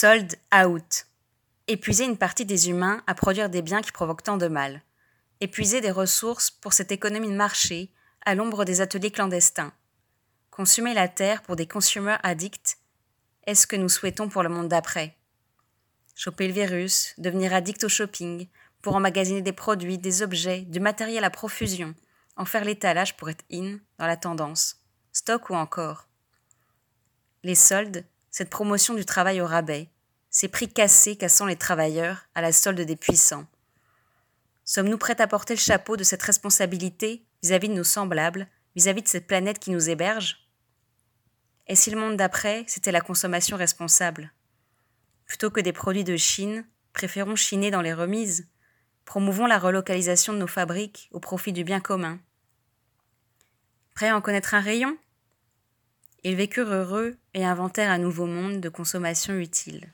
Sold out. Épuiser une partie des humains à produire des biens qui provoquent tant de mal. Épuiser des ressources pour cette économie de marché à l'ombre des ateliers clandestins. Consumer la terre pour des consumers addicts. Est-ce que nous souhaitons pour le monde d'après Choper le virus, devenir addict au shopping, pour emmagasiner des produits, des objets, du matériel à profusion, en faire l'étalage pour être in dans la tendance, stock ou encore. Les soldes, cette promotion du travail au rabais, ces prix cassés cassant les travailleurs à la solde des puissants. Sommes-nous prêts à porter le chapeau de cette responsabilité vis-à-vis de nos semblables, vis-à-vis de cette planète qui nous héberge? Et si le monde d'après, c'était la consommation responsable? Plutôt que des produits de Chine, préférons chiner dans les remises. Promouvons la relocalisation de nos fabriques au profit du bien commun. Prêt à en connaître un rayon? Ils vécurent heureux et inventèrent un nouveau monde de consommation utile.